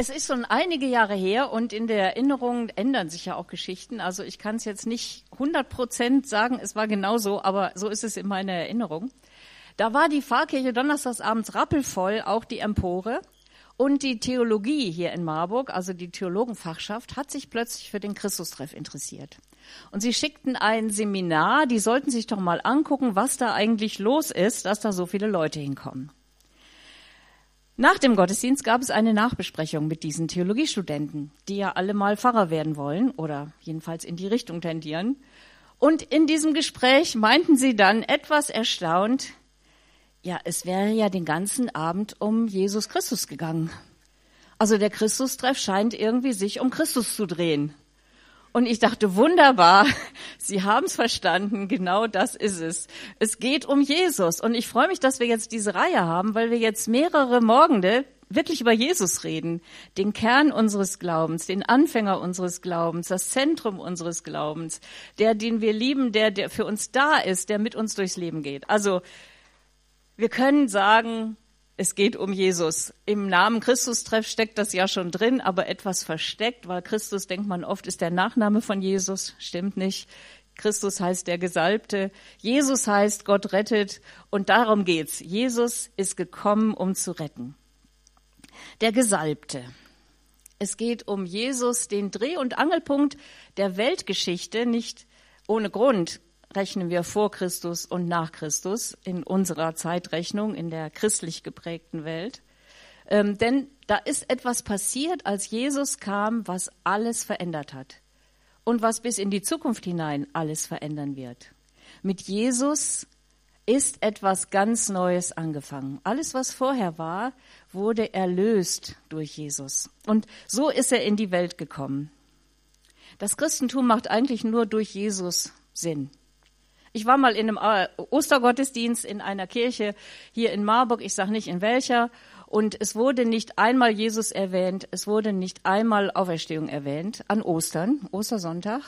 Es ist schon einige Jahre her und in der Erinnerung ändern sich ja auch Geschichten. Also ich kann es jetzt nicht 100 Prozent sagen, es war genau so, aber so ist es in meiner Erinnerung. Da war die Pfarrkirche donnerstagsabends rappelvoll, auch die Empore. Und die Theologie hier in Marburg, also die Theologenfachschaft, hat sich plötzlich für den Christustreff interessiert. Und sie schickten ein Seminar, die sollten sich doch mal angucken, was da eigentlich los ist, dass da so viele Leute hinkommen. Nach dem Gottesdienst gab es eine Nachbesprechung mit diesen Theologiestudenten, die ja alle mal Pfarrer werden wollen oder jedenfalls in die Richtung tendieren. Und in diesem Gespräch meinten sie dann etwas erstaunt, ja, es wäre ja den ganzen Abend um Jesus Christus gegangen. Also der Christustreff scheint irgendwie sich um Christus zu drehen. Und ich dachte, wunderbar, Sie haben es verstanden, genau das ist es. Es geht um Jesus. Und ich freue mich, dass wir jetzt diese Reihe haben, weil wir jetzt mehrere Morgende wirklich über Jesus reden, den Kern unseres Glaubens, den Anfänger unseres Glaubens, das Zentrum unseres Glaubens, der, den wir lieben, der, der für uns da ist, der mit uns durchs Leben geht. Also, wir können sagen, es geht um Jesus. Im Namen Christus-Treff steckt das ja schon drin, aber etwas versteckt, weil Christus, denkt man oft, ist der Nachname von Jesus. Stimmt nicht. Christus heißt der Gesalbte. Jesus heißt Gott rettet. Und darum geht's. Jesus ist gekommen, um zu retten. Der Gesalbte. Es geht um Jesus, den Dreh- und Angelpunkt der Weltgeschichte, nicht ohne Grund rechnen wir vor Christus und nach Christus in unserer Zeitrechnung, in der christlich geprägten Welt. Ähm, denn da ist etwas passiert, als Jesus kam, was alles verändert hat und was bis in die Zukunft hinein alles verändern wird. Mit Jesus ist etwas ganz Neues angefangen. Alles, was vorher war, wurde erlöst durch Jesus. Und so ist er in die Welt gekommen. Das Christentum macht eigentlich nur durch Jesus Sinn. Ich war mal in einem äh, Ostergottesdienst in einer Kirche hier in Marburg, ich sage nicht in welcher, und es wurde nicht einmal Jesus erwähnt, es wurde nicht einmal Auferstehung erwähnt an Ostern, Ostersonntag.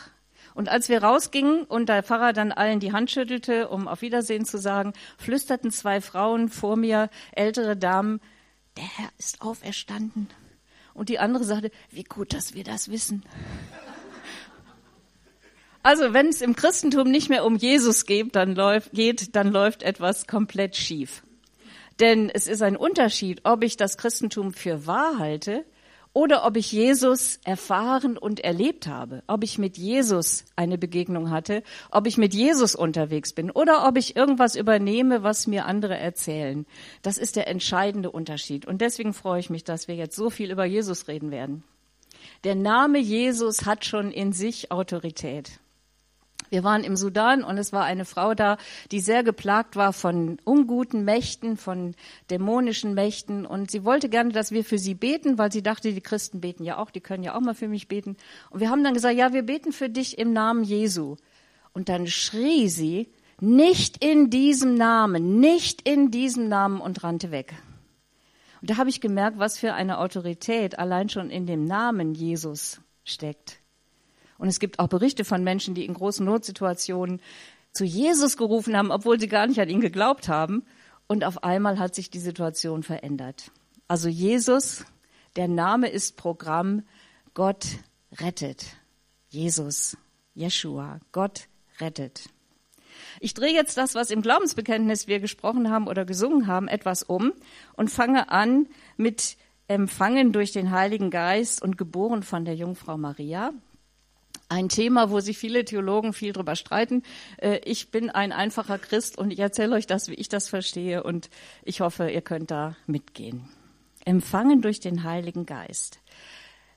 Und als wir rausgingen und der Pfarrer dann allen die Hand schüttelte, um auf Wiedersehen zu sagen, flüsterten zwei Frauen vor mir, ältere Damen, der Herr ist auferstanden. Und die andere sagte, wie gut, dass wir das wissen. Also wenn es im Christentum nicht mehr um Jesus geht, dann läuft, geht, dann läuft etwas komplett schief. Denn es ist ein Unterschied, ob ich das Christentum für wahr halte oder ob ich Jesus erfahren und erlebt habe, ob ich mit Jesus eine Begegnung hatte, ob ich mit Jesus unterwegs bin oder ob ich irgendwas übernehme, was mir andere erzählen. Das ist der entscheidende Unterschied. Und deswegen freue ich mich, dass wir jetzt so viel über Jesus reden werden. Der Name Jesus hat schon in sich Autorität. Wir waren im Sudan und es war eine Frau da, die sehr geplagt war von unguten Mächten, von dämonischen Mächten. Und sie wollte gerne, dass wir für sie beten, weil sie dachte, die Christen beten ja auch, die können ja auch mal für mich beten. Und wir haben dann gesagt, ja, wir beten für dich im Namen Jesu. Und dann schrie sie, nicht in diesem Namen, nicht in diesem Namen und rannte weg. Und da habe ich gemerkt, was für eine Autorität allein schon in dem Namen Jesus steckt. Und es gibt auch Berichte von Menschen, die in großen Notsituationen zu Jesus gerufen haben, obwohl sie gar nicht an ihn geglaubt haben. Und auf einmal hat sich die Situation verändert. Also Jesus, der Name ist Programm, Gott rettet. Jesus, Jeshua, Gott rettet. Ich drehe jetzt das, was im Glaubensbekenntnis wir gesprochen haben oder gesungen haben, etwas um und fange an mit empfangen durch den Heiligen Geist und geboren von der Jungfrau Maria ein Thema, wo sich viele Theologen viel drüber streiten. Äh, ich bin ein einfacher Christ und ich erzähle euch das, wie ich das verstehe und ich hoffe, ihr könnt da mitgehen. Empfangen durch den Heiligen Geist.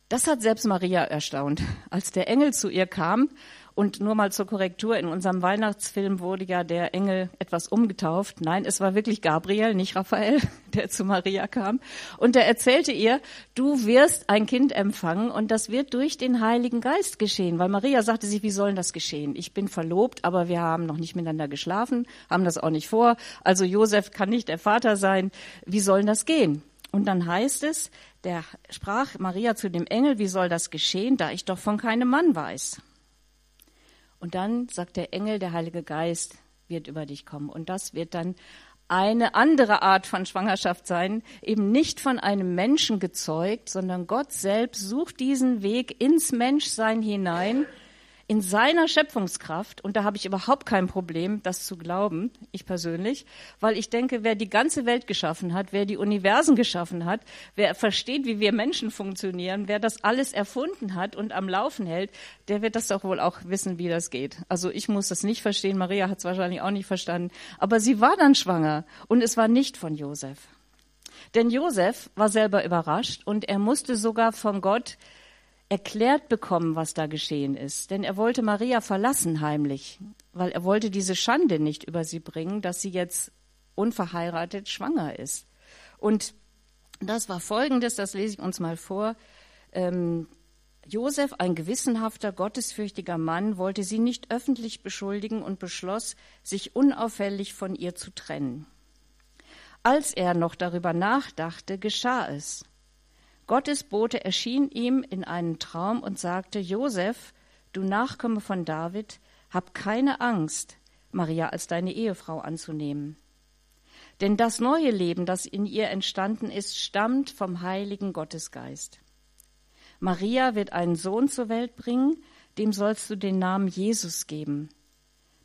Das hat selbst Maria erstaunt, als der Engel zu ihr kam und nur mal zur Korrektur, in unserem Weihnachtsfilm wurde ja der Engel etwas umgetauft. Nein, es war wirklich Gabriel, nicht Raphael, der zu Maria kam. Und er erzählte ihr, du wirst ein Kind empfangen und das wird durch den Heiligen Geist geschehen. Weil Maria sagte sich, wie soll das geschehen? Ich bin verlobt, aber wir haben noch nicht miteinander geschlafen, haben das auch nicht vor. Also Josef kann nicht der Vater sein. Wie soll das gehen? Und dann heißt es, der sprach Maria zu dem Engel, wie soll das geschehen, da ich doch von keinem Mann weiß. Und dann sagt der Engel, der Heilige Geist wird über dich kommen. Und das wird dann eine andere Art von Schwangerschaft sein, eben nicht von einem Menschen gezeugt, sondern Gott selbst sucht diesen Weg ins Menschsein hinein in seiner Schöpfungskraft, und da habe ich überhaupt kein Problem, das zu glauben, ich persönlich, weil ich denke, wer die ganze Welt geschaffen hat, wer die Universen geschaffen hat, wer versteht, wie wir Menschen funktionieren, wer das alles erfunden hat und am Laufen hält, der wird das doch wohl auch wissen, wie das geht. Also ich muss das nicht verstehen, Maria hat es wahrscheinlich auch nicht verstanden, aber sie war dann schwanger und es war nicht von Josef. Denn Josef war selber überrascht und er musste sogar von Gott erklärt bekommen, was da geschehen ist. Denn er wollte Maria verlassen heimlich, weil er wollte diese Schande nicht über sie bringen, dass sie jetzt unverheiratet schwanger ist. Und das war folgendes, das lese ich uns mal vor. Ähm, Josef, ein gewissenhafter, gottesfürchtiger Mann, wollte sie nicht öffentlich beschuldigen und beschloss, sich unauffällig von ihr zu trennen. Als er noch darüber nachdachte, geschah es. Gottes Bote erschien ihm in einem Traum und sagte, Josef, du Nachkomme von David, hab keine Angst, Maria als deine Ehefrau anzunehmen. Denn das neue Leben, das in ihr entstanden ist, stammt vom heiligen Gottesgeist. Maria wird einen Sohn zur Welt bringen, dem sollst du den Namen Jesus geben.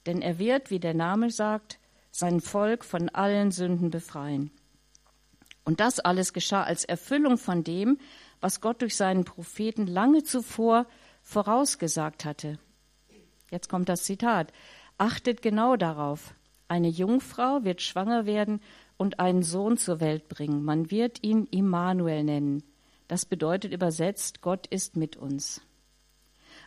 Denn er wird, wie der Name sagt, sein Volk von allen Sünden befreien. Und das alles geschah als Erfüllung von dem, was Gott durch seinen Propheten lange zuvor vorausgesagt hatte. Jetzt kommt das Zitat. Achtet genau darauf. Eine Jungfrau wird schwanger werden und einen Sohn zur Welt bringen. Man wird ihn Immanuel nennen. Das bedeutet übersetzt, Gott ist mit uns.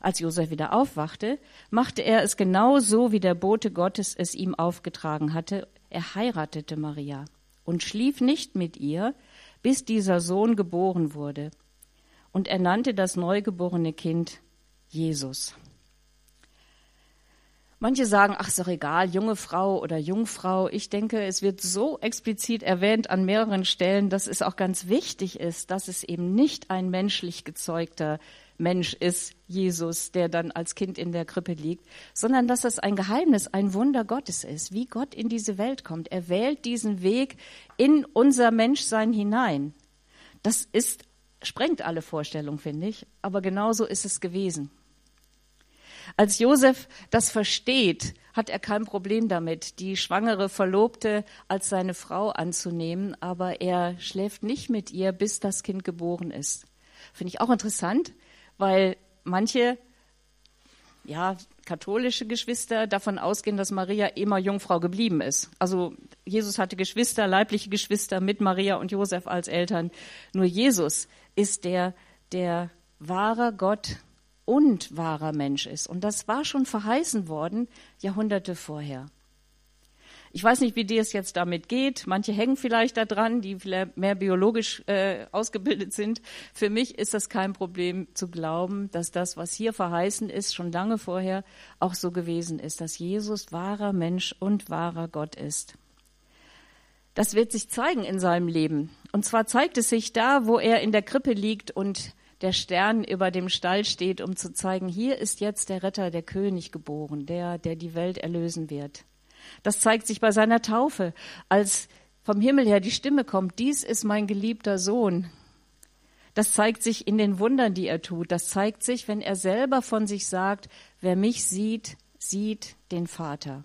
Als Josef wieder aufwachte, machte er es genau so, wie der Bote Gottes es ihm aufgetragen hatte. Er heiratete Maria und schlief nicht mit ihr, bis dieser Sohn geboren wurde. Und er nannte das neugeborene Kind Jesus. Manche sagen, ach, ist doch egal, junge Frau oder Jungfrau. Ich denke, es wird so explizit erwähnt an mehreren Stellen, dass es auch ganz wichtig ist, dass es eben nicht ein menschlich gezeugter Mensch ist, Jesus, der dann als Kind in der Krippe liegt, sondern dass es ein Geheimnis, ein Wunder Gottes ist, wie Gott in diese Welt kommt. Er wählt diesen Weg in unser Menschsein hinein. Das ist, sprengt alle Vorstellung, finde ich, aber genauso ist es gewesen. Als Josef das versteht, hat er kein Problem damit, die schwangere Verlobte als seine Frau anzunehmen, aber er schläft nicht mit ihr, bis das Kind geboren ist. Finde ich auch interessant, weil manche ja, katholische Geschwister davon ausgehen, dass Maria immer Jungfrau geblieben ist. Also Jesus hatte Geschwister, leibliche Geschwister mit Maria und Josef als Eltern. Nur Jesus ist der, der wahrer Gott und wahrer Mensch ist. Und das war schon verheißen worden Jahrhunderte vorher. Ich weiß nicht, wie dir es jetzt damit geht. Manche hängen vielleicht daran, die mehr biologisch äh, ausgebildet sind. Für mich ist das kein Problem zu glauben, dass das, was hier verheißen ist, schon lange vorher auch so gewesen ist, dass Jesus wahrer Mensch und wahrer Gott ist. Das wird sich zeigen in seinem Leben. Und zwar zeigt es sich da, wo er in der Krippe liegt und der Stern über dem Stall steht, um zu zeigen, hier ist jetzt der Retter, der König geboren, der, der die Welt erlösen wird. Das zeigt sich bei seiner Taufe, als vom Himmel her die Stimme kommt, dies ist mein geliebter Sohn. Das zeigt sich in den Wundern, die er tut. Das zeigt sich, wenn er selber von sich sagt, wer mich sieht, sieht den Vater.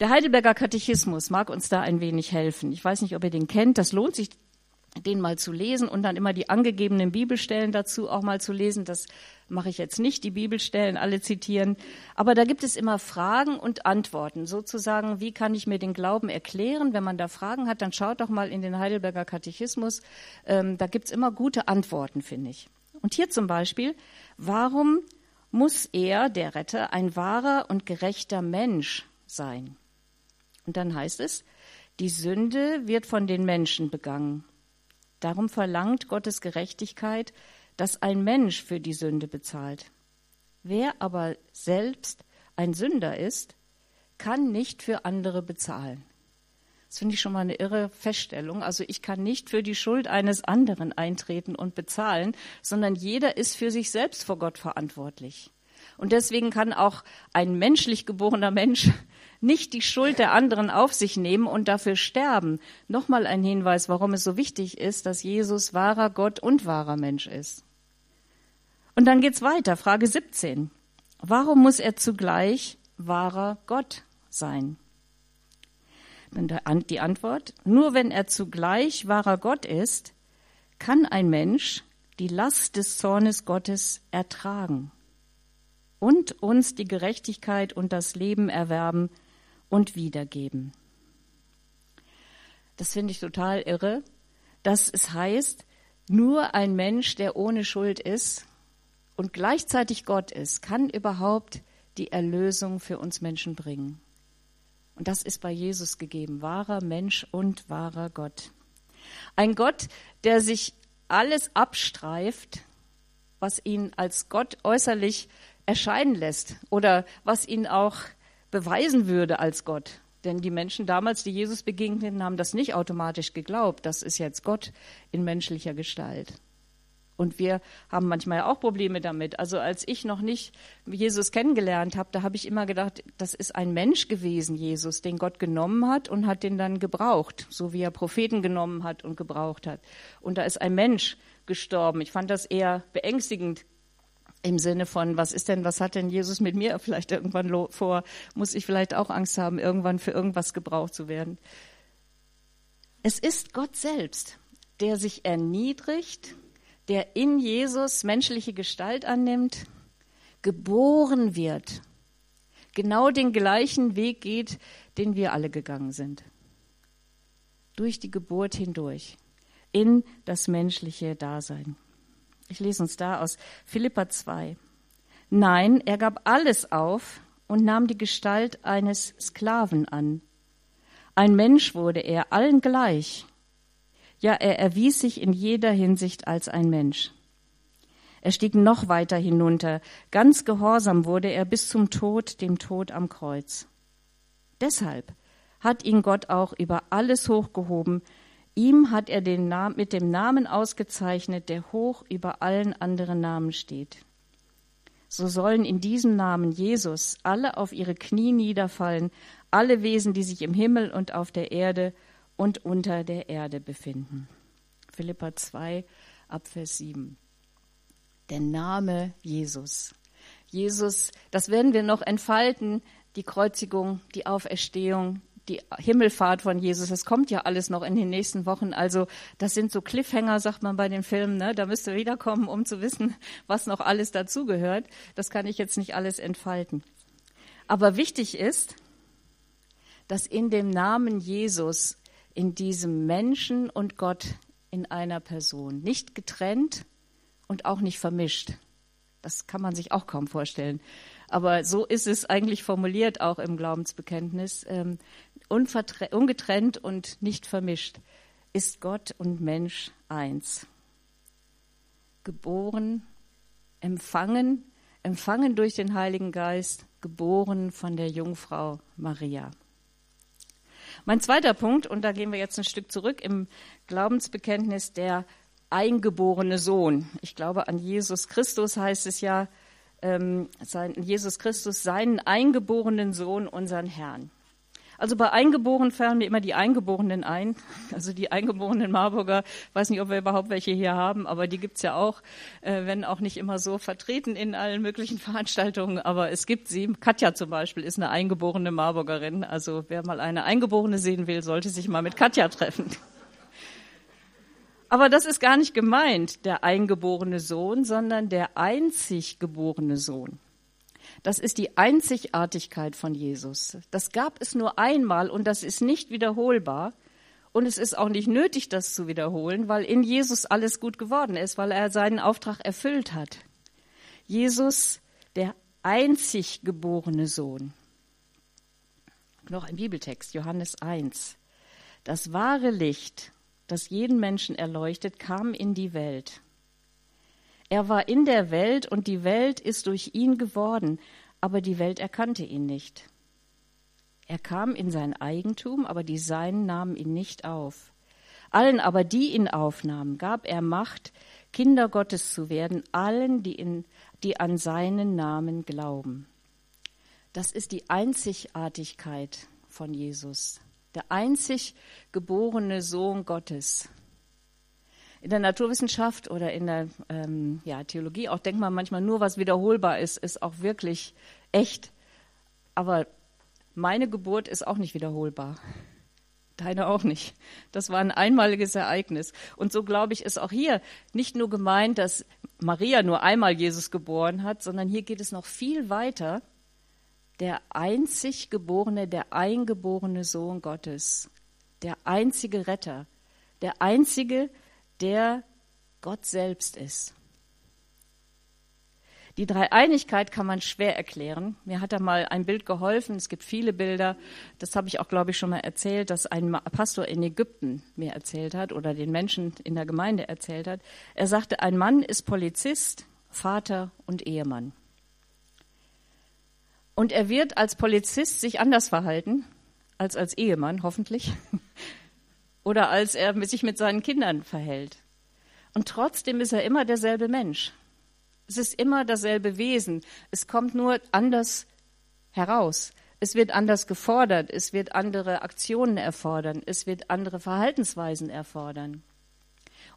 Der Heidelberger Katechismus mag uns da ein wenig helfen. Ich weiß nicht, ob ihr den kennt. Das lohnt sich den mal zu lesen und dann immer die angegebenen Bibelstellen dazu auch mal zu lesen. Das mache ich jetzt nicht, die Bibelstellen alle zitieren. Aber da gibt es immer Fragen und Antworten. Sozusagen, wie kann ich mir den Glauben erklären? Wenn man da Fragen hat, dann schaut doch mal in den Heidelberger Katechismus. Ähm, da gibt's immer gute Antworten, finde ich. Und hier zum Beispiel, warum muss er, der Retter, ein wahrer und gerechter Mensch sein? Und dann heißt es, die Sünde wird von den Menschen begangen. Darum verlangt Gottes Gerechtigkeit, dass ein Mensch für die Sünde bezahlt. Wer aber selbst ein Sünder ist, kann nicht für andere bezahlen. Das finde ich schon mal eine irre Feststellung. Also ich kann nicht für die Schuld eines anderen eintreten und bezahlen, sondern jeder ist für sich selbst vor Gott verantwortlich. Und deswegen kann auch ein menschlich geborener Mensch nicht die Schuld der anderen auf sich nehmen und dafür sterben. Nochmal ein Hinweis, warum es so wichtig ist, dass Jesus wahrer Gott und wahrer Mensch ist. Und dann geht's weiter, Frage 17. Warum muss er zugleich wahrer Gott sein? Die Antwort, nur wenn er zugleich wahrer Gott ist, kann ein Mensch die Last des Zornes Gottes ertragen und uns die Gerechtigkeit und das Leben erwerben und wiedergeben. Das finde ich total irre, dass es heißt, nur ein Mensch, der ohne Schuld ist und gleichzeitig Gott ist, kann überhaupt die Erlösung für uns Menschen bringen. Und das ist bei Jesus gegeben, wahrer Mensch und wahrer Gott. Ein Gott, der sich alles abstreift, was ihn als Gott äußerlich erscheinen lässt oder was ihn auch beweisen würde als Gott. Denn die Menschen damals, die Jesus begegneten, haben das nicht automatisch geglaubt. Das ist jetzt Gott in menschlicher Gestalt. Und wir haben manchmal auch Probleme damit. Also als ich noch nicht Jesus kennengelernt habe, da habe ich immer gedacht, das ist ein Mensch gewesen, Jesus, den Gott genommen hat und hat den dann gebraucht, so wie er Propheten genommen hat und gebraucht hat. Und da ist ein Mensch gestorben. Ich fand das eher beängstigend im Sinne von, was ist denn, was hat denn Jesus mit mir vielleicht irgendwann vor? Muss ich vielleicht auch Angst haben, irgendwann für irgendwas gebraucht zu werden? Es ist Gott selbst, der sich erniedrigt, der in Jesus menschliche Gestalt annimmt, geboren wird, genau den gleichen Weg geht, den wir alle gegangen sind. Durch die Geburt hindurch, in das menschliche Dasein. Ich lese uns da aus Philippa 2. Nein, er gab alles auf und nahm die Gestalt eines Sklaven an. Ein Mensch wurde er, allen gleich. Ja, er erwies sich in jeder Hinsicht als ein Mensch. Er stieg noch weiter hinunter. Ganz gehorsam wurde er bis zum Tod, dem Tod am Kreuz. Deshalb hat ihn Gott auch über alles hochgehoben Ihm hat er den Namen, mit dem Namen ausgezeichnet, der hoch über allen anderen Namen steht. So sollen in diesem Namen Jesus alle auf ihre Knie niederfallen, alle Wesen, die sich im Himmel und auf der Erde und unter der Erde befinden. Philippa 2, Abvers 7. Der Name Jesus. Jesus, das werden wir noch entfalten, die Kreuzigung, die Auferstehung, die Himmelfahrt von Jesus, das kommt ja alles noch in den nächsten Wochen. Also das sind so Cliffhanger, sagt man bei den Filmen. Ne? Da müsst ihr wiederkommen, um zu wissen, was noch alles dazugehört. Das kann ich jetzt nicht alles entfalten. Aber wichtig ist, dass in dem Namen Jesus, in diesem Menschen und Gott in einer Person, nicht getrennt und auch nicht vermischt. Das kann man sich auch kaum vorstellen. Aber so ist es eigentlich formuliert auch im Glaubensbekenntnis. Ungetrennt und nicht vermischt ist Gott und Mensch eins. Geboren, empfangen, empfangen durch den Heiligen Geist, geboren von der Jungfrau Maria. Mein zweiter Punkt, und da gehen wir jetzt ein Stück zurück im Glaubensbekenntnis, der eingeborene Sohn. Ich glaube, an Jesus Christus heißt es ja, ähm, sein, Jesus Christus, seinen eingeborenen Sohn, unseren Herrn. Also bei Eingeborenen fahren wir immer die Eingeborenen ein. Also die eingeborenen Marburger, weiß nicht, ob wir überhaupt welche hier haben, aber die gibt's ja auch, äh, wenn auch nicht immer so vertreten in allen möglichen Veranstaltungen, aber es gibt sie. Katja zum Beispiel ist eine eingeborene Marburgerin. Also wer mal eine Eingeborene sehen will, sollte sich mal mit Katja treffen. Aber das ist gar nicht gemeint, der eingeborene Sohn, sondern der einzig geborene Sohn. Das ist die Einzigartigkeit von Jesus. Das gab es nur einmal und das ist nicht wiederholbar. Und es ist auch nicht nötig, das zu wiederholen, weil in Jesus alles gut geworden ist, weil er seinen Auftrag erfüllt hat. Jesus, der einzig geborene Sohn. Noch ein Bibeltext, Johannes 1. Das wahre Licht, das jeden Menschen erleuchtet, kam in die Welt. Er war in der Welt und die Welt ist durch ihn geworden, aber die Welt erkannte ihn nicht. Er kam in sein Eigentum, aber die Seinen nahmen ihn nicht auf. Allen aber, die ihn aufnahmen, gab er Macht, Kinder Gottes zu werden, allen, die, in, die an seinen Namen glauben. Das ist die Einzigartigkeit von Jesus, der einzig geborene Sohn Gottes. In der Naturwissenschaft oder in der ähm, ja, Theologie auch denkt man manchmal nur, was wiederholbar ist, ist auch wirklich echt. Aber meine Geburt ist auch nicht wiederholbar. Deine auch nicht. Das war ein einmaliges Ereignis. Und so glaube ich, ist auch hier nicht nur gemeint, dass Maria nur einmal Jesus geboren hat, sondern hier geht es noch viel weiter. Der einzig geborene, der eingeborene Sohn Gottes, der einzige Retter, der einzige, der Gott selbst ist. Die Dreieinigkeit kann man schwer erklären. Mir hat da mal ein Bild geholfen. Es gibt viele Bilder. Das habe ich auch, glaube ich, schon mal erzählt, dass ein Pastor in Ägypten mir erzählt hat oder den Menschen in der Gemeinde erzählt hat. Er sagte, ein Mann ist Polizist, Vater und Ehemann. Und er wird als Polizist sich anders verhalten als als Ehemann, hoffentlich. Oder als er sich mit seinen Kindern verhält. Und trotzdem ist er immer derselbe Mensch. Es ist immer dasselbe Wesen. Es kommt nur anders heraus. Es wird anders gefordert. Es wird andere Aktionen erfordern. Es wird andere Verhaltensweisen erfordern.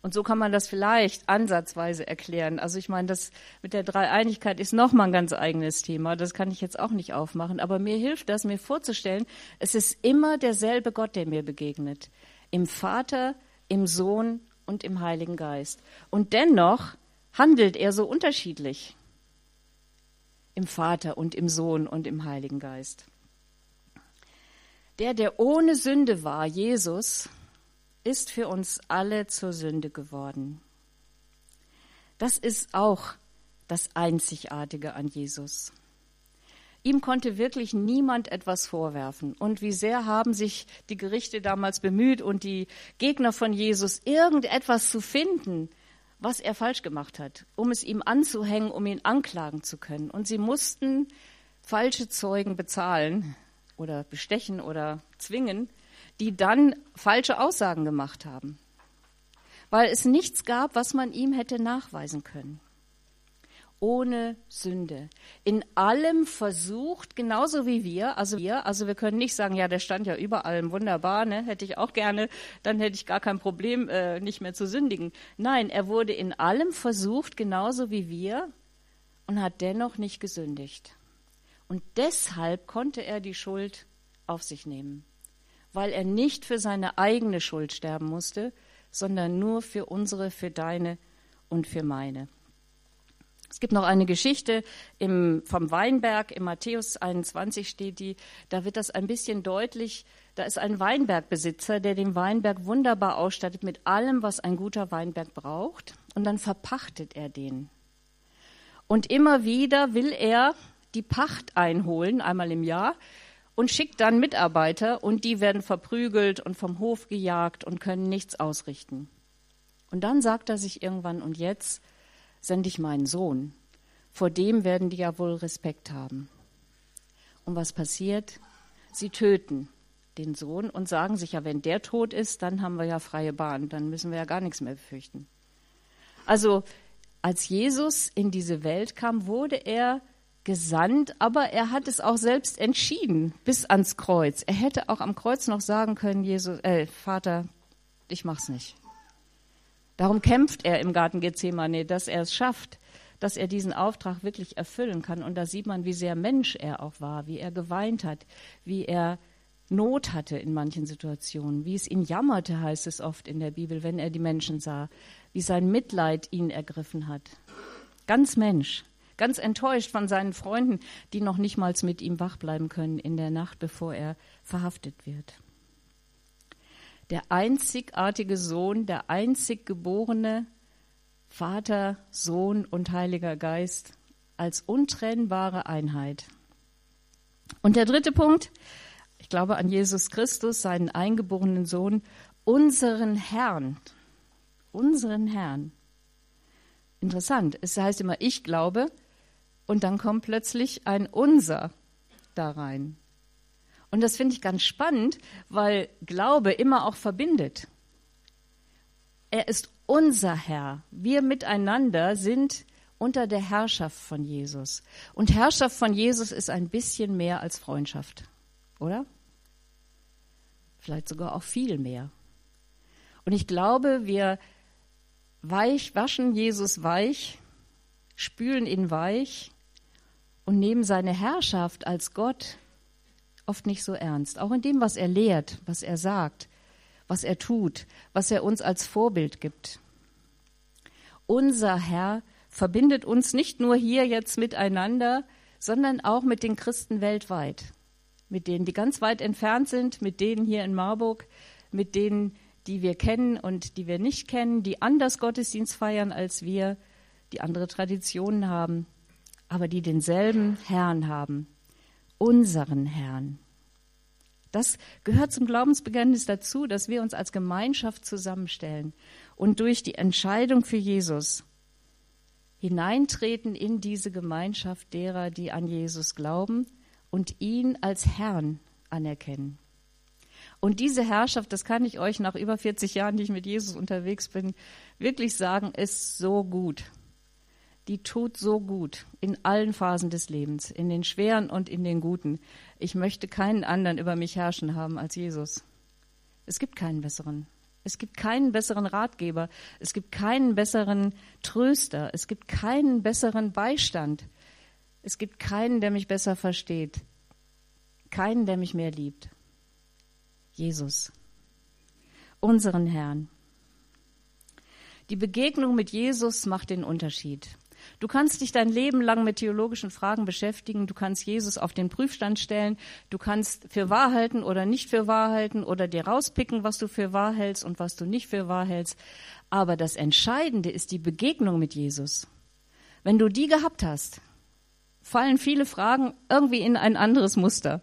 Und so kann man das vielleicht ansatzweise erklären. Also ich meine, das mit der Dreieinigkeit ist nochmal ein ganz eigenes Thema. Das kann ich jetzt auch nicht aufmachen. Aber mir hilft das, mir vorzustellen, es ist immer derselbe Gott, der mir begegnet. Im Vater, im Sohn und im Heiligen Geist. Und dennoch handelt er so unterschiedlich im Vater und im Sohn und im Heiligen Geist. Der, der ohne Sünde war, Jesus, ist für uns alle zur Sünde geworden. Das ist auch das Einzigartige an Jesus. Ihm konnte wirklich niemand etwas vorwerfen. Und wie sehr haben sich die Gerichte damals bemüht und die Gegner von Jesus, irgendetwas zu finden, was er falsch gemacht hat, um es ihm anzuhängen, um ihn anklagen zu können. Und sie mussten falsche Zeugen bezahlen oder bestechen oder zwingen, die dann falsche Aussagen gemacht haben, weil es nichts gab, was man ihm hätte nachweisen können ohne Sünde. In allem versucht, genauso wie wir, also wir, also wir können nicht sagen, ja, der stand ja über allem wunderbar, ne, hätte ich auch gerne, dann hätte ich gar kein Problem, äh, nicht mehr zu sündigen. Nein, er wurde in allem versucht, genauso wie wir, und hat dennoch nicht gesündigt. Und deshalb konnte er die Schuld auf sich nehmen, weil er nicht für seine eigene Schuld sterben musste, sondern nur für unsere, für deine und für meine. Es gibt noch eine Geschichte im, vom Weinberg, im Matthäus 21 steht die, da wird das ein bisschen deutlich. Da ist ein Weinbergbesitzer, der den Weinberg wunderbar ausstattet mit allem, was ein guter Weinberg braucht. Und dann verpachtet er den. Und immer wieder will er die Pacht einholen, einmal im Jahr, und schickt dann Mitarbeiter und die werden verprügelt und vom Hof gejagt und können nichts ausrichten. Und dann sagt er sich irgendwann, und jetzt sende ich meinen Sohn. Vor dem werden die ja wohl Respekt haben. Und was passiert? Sie töten den Sohn und sagen sich ja, wenn der tot ist, dann haben wir ja freie Bahn, dann müssen wir ja gar nichts mehr befürchten. Also als Jesus in diese Welt kam, wurde er gesandt, aber er hat es auch selbst entschieden bis ans Kreuz. Er hätte auch am Kreuz noch sagen können, Jesus, äh, Vater, ich mach's nicht. Darum kämpft er im Garten Gethsemane, dass er es schafft, dass er diesen Auftrag wirklich erfüllen kann. Und da sieht man, wie sehr Mensch er auch war, wie er geweint hat, wie er Not hatte in manchen Situationen, wie es ihn jammerte, heißt es oft in der Bibel, wenn er die Menschen sah, wie sein Mitleid ihn ergriffen hat. Ganz Mensch, ganz enttäuscht von seinen Freunden, die noch nicht mal mit ihm wach bleiben können in der Nacht, bevor er verhaftet wird der einzigartige Sohn, der einzig geborene Vater, Sohn und Heiliger Geist als untrennbare Einheit. Und der dritte Punkt, ich glaube an Jesus Christus, seinen eingeborenen Sohn, unseren Herrn, unseren Herrn. Interessant, es heißt immer, ich glaube, und dann kommt plötzlich ein unser da rein. Und das finde ich ganz spannend, weil Glaube immer auch verbindet. Er ist unser Herr. Wir miteinander sind unter der Herrschaft von Jesus. Und Herrschaft von Jesus ist ein bisschen mehr als Freundschaft, oder? Vielleicht sogar auch viel mehr. Und ich glaube, wir weich, waschen Jesus weich, spülen ihn weich und nehmen seine Herrschaft als Gott oft nicht so ernst. Auch in dem, was er lehrt, was er sagt, was er tut, was er uns als Vorbild gibt. Unser Herr verbindet uns nicht nur hier jetzt miteinander, sondern auch mit den Christen weltweit. Mit denen, die ganz weit entfernt sind, mit denen hier in Marburg, mit denen, die wir kennen und die wir nicht kennen, die anders Gottesdienst feiern als wir, die andere Traditionen haben, aber die denselben Herrn haben, unseren Herrn. Das gehört zum Glaubensbekenntnis dazu, dass wir uns als Gemeinschaft zusammenstellen und durch die Entscheidung für Jesus hineintreten in diese Gemeinschaft derer, die an Jesus glauben und ihn als Herrn anerkennen. Und diese Herrschaft, das kann ich euch nach über 40 Jahren, die ich mit Jesus unterwegs bin, wirklich sagen, ist so gut. Die tut so gut in allen Phasen des Lebens, in den schweren und in den guten. Ich möchte keinen anderen über mich herrschen haben als Jesus. Es gibt keinen besseren. Es gibt keinen besseren Ratgeber. Es gibt keinen besseren Tröster. Es gibt keinen besseren Beistand. Es gibt keinen, der mich besser versteht. Keinen, der mich mehr liebt. Jesus, unseren Herrn. Die Begegnung mit Jesus macht den Unterschied. Du kannst dich dein Leben lang mit theologischen Fragen beschäftigen, du kannst Jesus auf den Prüfstand stellen, du kannst für wahr halten oder nicht für wahr halten oder dir rauspicken, was du für wahr hältst und was du nicht für wahr hältst. Aber das Entscheidende ist die Begegnung mit Jesus. Wenn du die gehabt hast, fallen viele Fragen irgendwie in ein anderes Muster.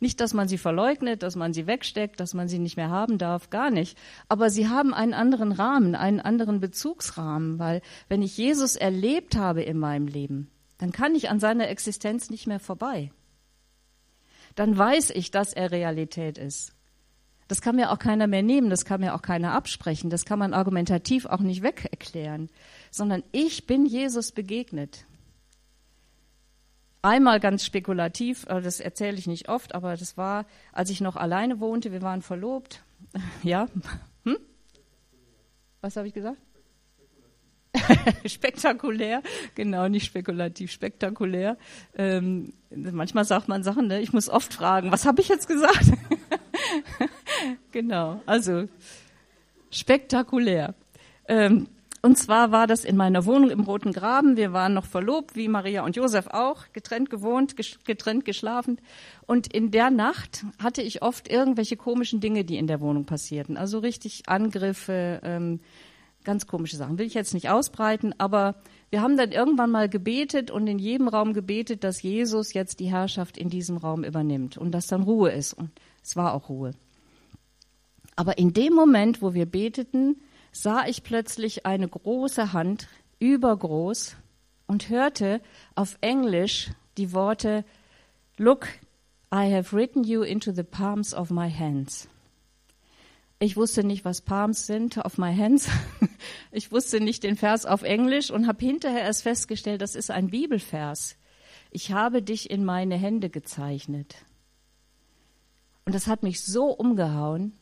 Nicht, dass man sie verleugnet, dass man sie wegsteckt, dass man sie nicht mehr haben darf, gar nicht. Aber sie haben einen anderen Rahmen, einen anderen Bezugsrahmen, weil wenn ich Jesus erlebt habe in meinem Leben, dann kann ich an seiner Existenz nicht mehr vorbei. Dann weiß ich, dass er Realität ist. Das kann mir auch keiner mehr nehmen, das kann mir auch keiner absprechen, das kann man argumentativ auch nicht weg erklären, sondern ich bin Jesus begegnet. Einmal ganz spekulativ, äh, das erzähle ich nicht oft, aber das war, als ich noch alleine wohnte, wir waren verlobt. Ja? Hm? Was habe ich gesagt? spektakulär, genau, nicht spekulativ, spektakulär. Ähm, manchmal sagt man Sachen, ne? ich muss oft fragen, was habe ich jetzt gesagt? genau, also spektakulär. Ähm, und zwar war das in meiner Wohnung im Roten Graben. Wir waren noch verlobt, wie Maria und Josef auch, getrennt gewohnt, getrennt geschlafen. Und in der Nacht hatte ich oft irgendwelche komischen Dinge, die in der Wohnung passierten. Also richtig Angriffe, ähm, ganz komische Sachen. Will ich jetzt nicht ausbreiten, aber wir haben dann irgendwann mal gebetet und in jedem Raum gebetet, dass Jesus jetzt die Herrschaft in diesem Raum übernimmt und dass dann Ruhe ist. Und es war auch Ruhe. Aber in dem Moment, wo wir beteten, sah ich plötzlich eine große Hand, übergroß, und hörte auf Englisch die Worte Look, I have written you into the palms of my hands. Ich wusste nicht, was Palms sind, of my hands. Ich wusste nicht den Vers auf Englisch und habe hinterher erst festgestellt, das ist ein Bibelvers. Ich habe dich in meine Hände gezeichnet. Und das hat mich so umgehauen,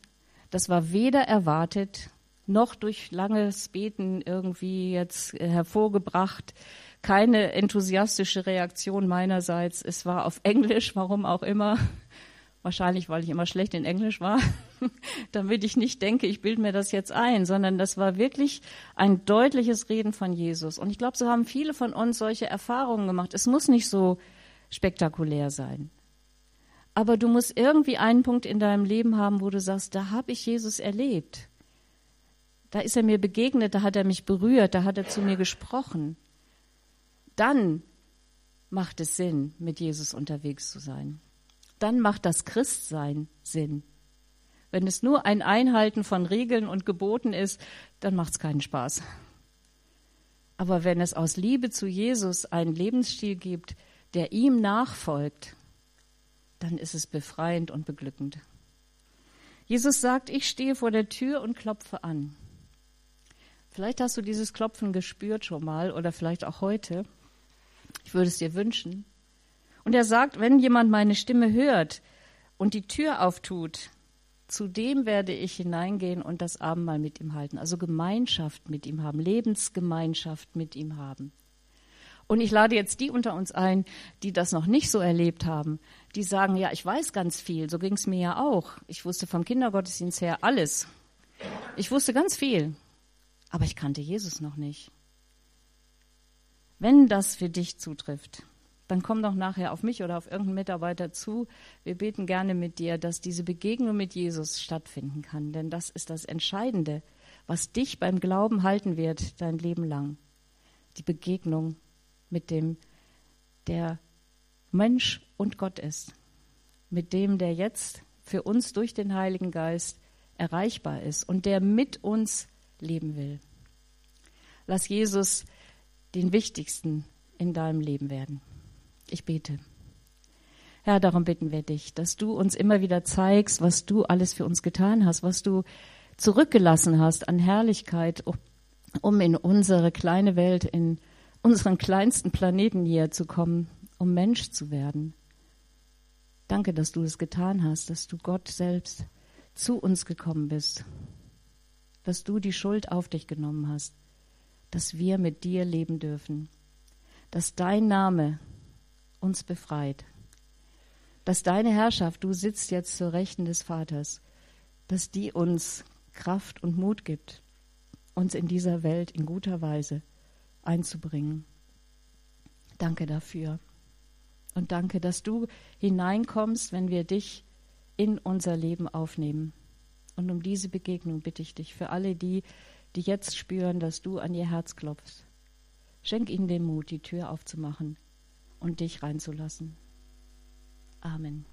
das war weder erwartet noch durch langes Beten irgendwie jetzt äh, hervorgebracht. Keine enthusiastische Reaktion meinerseits. Es war auf Englisch, warum auch immer. Wahrscheinlich, weil ich immer schlecht in Englisch war, damit ich nicht denke, ich bilde mir das jetzt ein, sondern das war wirklich ein deutliches Reden von Jesus. Und ich glaube, so haben viele von uns solche Erfahrungen gemacht. Es muss nicht so spektakulär sein. Aber du musst irgendwie einen Punkt in deinem Leben haben, wo du sagst, da habe ich Jesus erlebt. Da ist er mir begegnet, da hat er mich berührt, da hat er zu mir gesprochen. Dann macht es Sinn, mit Jesus unterwegs zu sein. Dann macht das Christsein Sinn. Wenn es nur ein Einhalten von Regeln und Geboten ist, dann macht es keinen Spaß. Aber wenn es aus Liebe zu Jesus einen Lebensstil gibt, der ihm nachfolgt, dann ist es befreiend und beglückend. Jesus sagt, ich stehe vor der Tür und klopfe an. Vielleicht hast du dieses Klopfen gespürt schon mal oder vielleicht auch heute. Ich würde es dir wünschen. Und er sagt, wenn jemand meine Stimme hört und die Tür auftut, zu dem werde ich hineingehen und das Abendmahl mit ihm halten. Also Gemeinschaft mit ihm haben, Lebensgemeinschaft mit ihm haben. Und ich lade jetzt die unter uns ein, die das noch nicht so erlebt haben, die sagen, ja, ich weiß ganz viel, so ging es mir ja auch. Ich wusste vom Kindergottesdienst her alles. Ich wusste ganz viel, aber ich kannte Jesus noch nicht. Wenn das für dich zutrifft, dann komm doch nachher auf mich oder auf irgendeinen Mitarbeiter zu. Wir beten gerne mit dir, dass diese Begegnung mit Jesus stattfinden kann, denn das ist das Entscheidende, was dich beim Glauben halten wird dein Leben lang. Die Begegnung mit dem, der Mensch und Gott ist, mit dem, der jetzt für uns durch den Heiligen Geist erreichbar ist und der mit uns leben will. Lass Jesus den wichtigsten in deinem Leben werden. Ich bete. Herr, darum bitten wir dich, dass du uns immer wieder zeigst, was du alles für uns getan hast, was du zurückgelassen hast an Herrlichkeit, um in unsere kleine Welt, in unseren kleinsten Planeten hier zu kommen, um Mensch zu werden. Danke, dass du es getan hast, dass du Gott selbst zu uns gekommen bist, dass du die Schuld auf dich genommen hast, dass wir mit dir leben dürfen, dass dein Name uns befreit, dass deine Herrschaft, du sitzt jetzt zur Rechten des Vaters, dass die uns Kraft und Mut gibt, uns in dieser Welt in guter Weise einzubringen. Danke dafür. Und danke, dass du hineinkommst, wenn wir dich in unser Leben aufnehmen. Und um diese Begegnung bitte ich dich für alle die, die jetzt spüren, dass du an ihr Herz klopfst. Schenk ihnen den Mut, die Tür aufzumachen und dich reinzulassen. Amen.